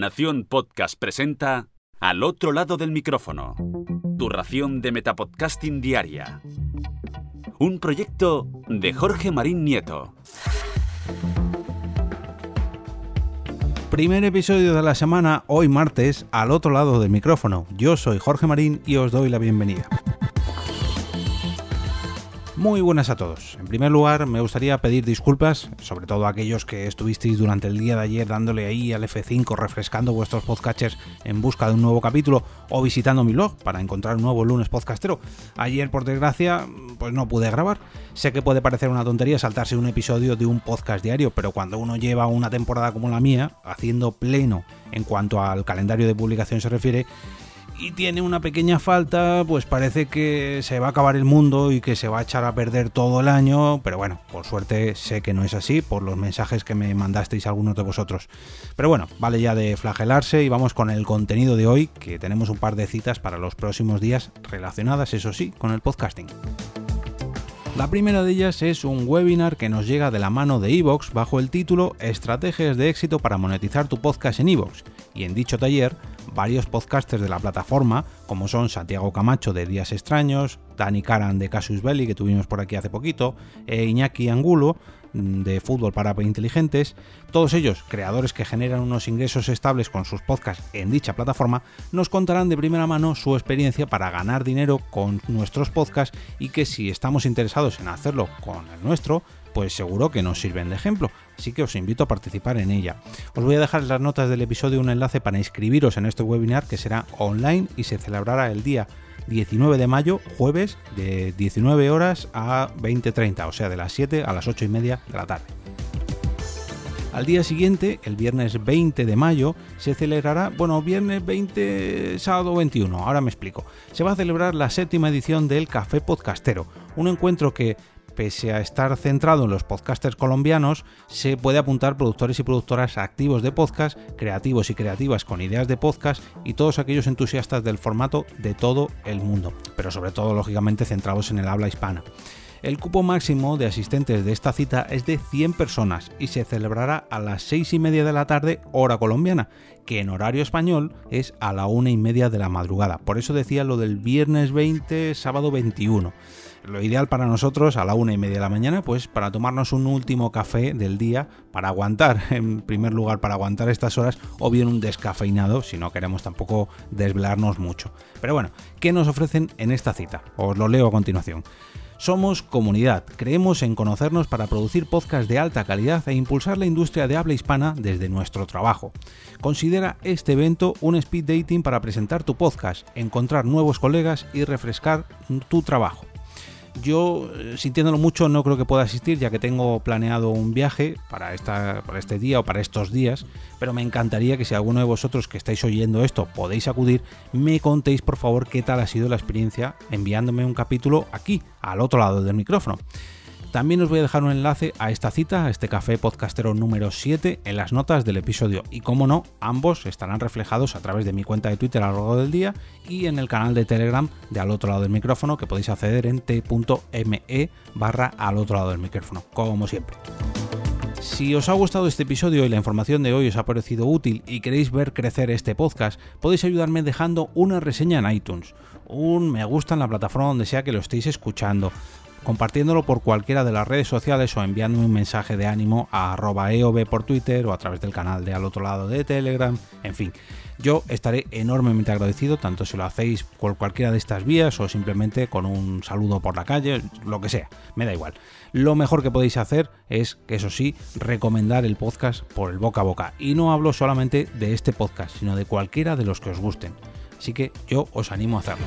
Nación Podcast presenta Al otro lado del micrófono. Tu ración de Metapodcasting Diaria. Un proyecto de Jorge Marín Nieto. Primer episodio de la semana, hoy martes, al otro lado del micrófono. Yo soy Jorge Marín y os doy la bienvenida. Muy buenas a todos. En primer lugar, me gustaría pedir disculpas, sobre todo a aquellos que estuvisteis durante el día de ayer dándole ahí al F5, refrescando vuestros podcatchers en busca de un nuevo capítulo o visitando mi blog para encontrar un nuevo lunes podcastero. Ayer, por desgracia, pues no pude grabar. Sé que puede parecer una tontería saltarse un episodio de un podcast diario, pero cuando uno lleva una temporada como la mía, haciendo pleno en cuanto al calendario de publicación se refiere, y tiene una pequeña falta, pues parece que se va a acabar el mundo y que se va a echar a perder todo el año, pero bueno, por suerte sé que no es así por los mensajes que me mandasteis algunos de vosotros. Pero bueno, vale ya de flagelarse y vamos con el contenido de hoy, que tenemos un par de citas para los próximos días relacionadas, eso sí, con el podcasting. La primera de ellas es un webinar que nos llega de la mano de Evox bajo el título Estrategias de éxito para monetizar tu podcast en Evox. Y en dicho taller varios podcasters de la plataforma, como son Santiago Camacho de Días Extraños, Dani Karan de Casus Belli, que tuvimos por aquí hace poquito, e Iñaki Angulo de Fútbol para Inteligentes, todos ellos, creadores que generan unos ingresos estables con sus podcasts en dicha plataforma, nos contarán de primera mano su experiencia para ganar dinero con nuestros podcasts y que si estamos interesados en hacerlo con el nuestro, pues seguro que nos sirven de ejemplo, así que os invito a participar en ella. Os voy a dejar en las notas del episodio un enlace para inscribiros en este webinar que será online y se celebrará el día 19 de mayo, jueves, de 19 horas a 20.30, o sea, de las 7 a las 8 y media de la tarde. Al día siguiente, el viernes 20 de mayo, se celebrará, bueno, viernes 20, sábado 21, ahora me explico. Se va a celebrar la séptima edición del Café Podcastero, un encuentro que pese a estar centrado en los podcasters colombianos, se puede apuntar productores y productoras activos de podcast, creativos y creativas con ideas de podcast y todos aquellos entusiastas del formato de todo el mundo, pero sobre todo lógicamente centrados en el habla hispana. El cupo máximo de asistentes de esta cita es de 100 personas y se celebrará a las 6 y media de la tarde hora colombiana, que en horario español es a la una y media de la madrugada. Por eso decía lo del viernes 20, sábado 21. Lo ideal para nosotros a la una y media de la mañana, pues para tomarnos un último café del día, para aguantar, en primer lugar, para aguantar estas horas, o bien un descafeinado, si no queremos tampoco desvelarnos mucho. Pero bueno, ¿qué nos ofrecen en esta cita? Os lo leo a continuación. Somos comunidad, creemos en conocernos para producir podcasts de alta calidad e impulsar la industria de habla hispana desde nuestro trabajo. Considera este evento un speed dating para presentar tu podcast, encontrar nuevos colegas y refrescar tu trabajo. Yo, eh, sintiéndolo mucho, no creo que pueda asistir, ya que tengo planeado un viaje para, esta, para este día o para estos días, pero me encantaría que si alguno de vosotros que estáis oyendo esto podéis acudir, me contéis por favor qué tal ha sido la experiencia enviándome un capítulo aquí, al otro lado del micrófono. También os voy a dejar un enlace a esta cita, a este café podcastero número 7, en las notas del episodio. Y como no, ambos estarán reflejados a través de mi cuenta de Twitter a lo largo del día y en el canal de Telegram de al otro lado del micrófono que podéis acceder en t.me barra al otro lado del micrófono, como siempre. Si os ha gustado este episodio y la información de hoy os ha parecido útil y queréis ver crecer este podcast, podéis ayudarme dejando una reseña en iTunes, un me gusta en la plataforma donde sea que lo estéis escuchando, compartiéndolo por cualquiera de las redes sociales o enviándome un mensaje de ánimo a arroba eob por Twitter o a través del canal de al otro lado de Telegram, en fin. Yo estaré enormemente agradecido, tanto si lo hacéis por cualquiera de estas vías o simplemente con un saludo por la calle, lo que sea, me da igual. Lo mejor que podéis hacer es, eso sí, recomendar el podcast por el boca a boca. Y no hablo solamente de este podcast, sino de cualquiera de los que os gusten. Así que yo os animo a hacerlo.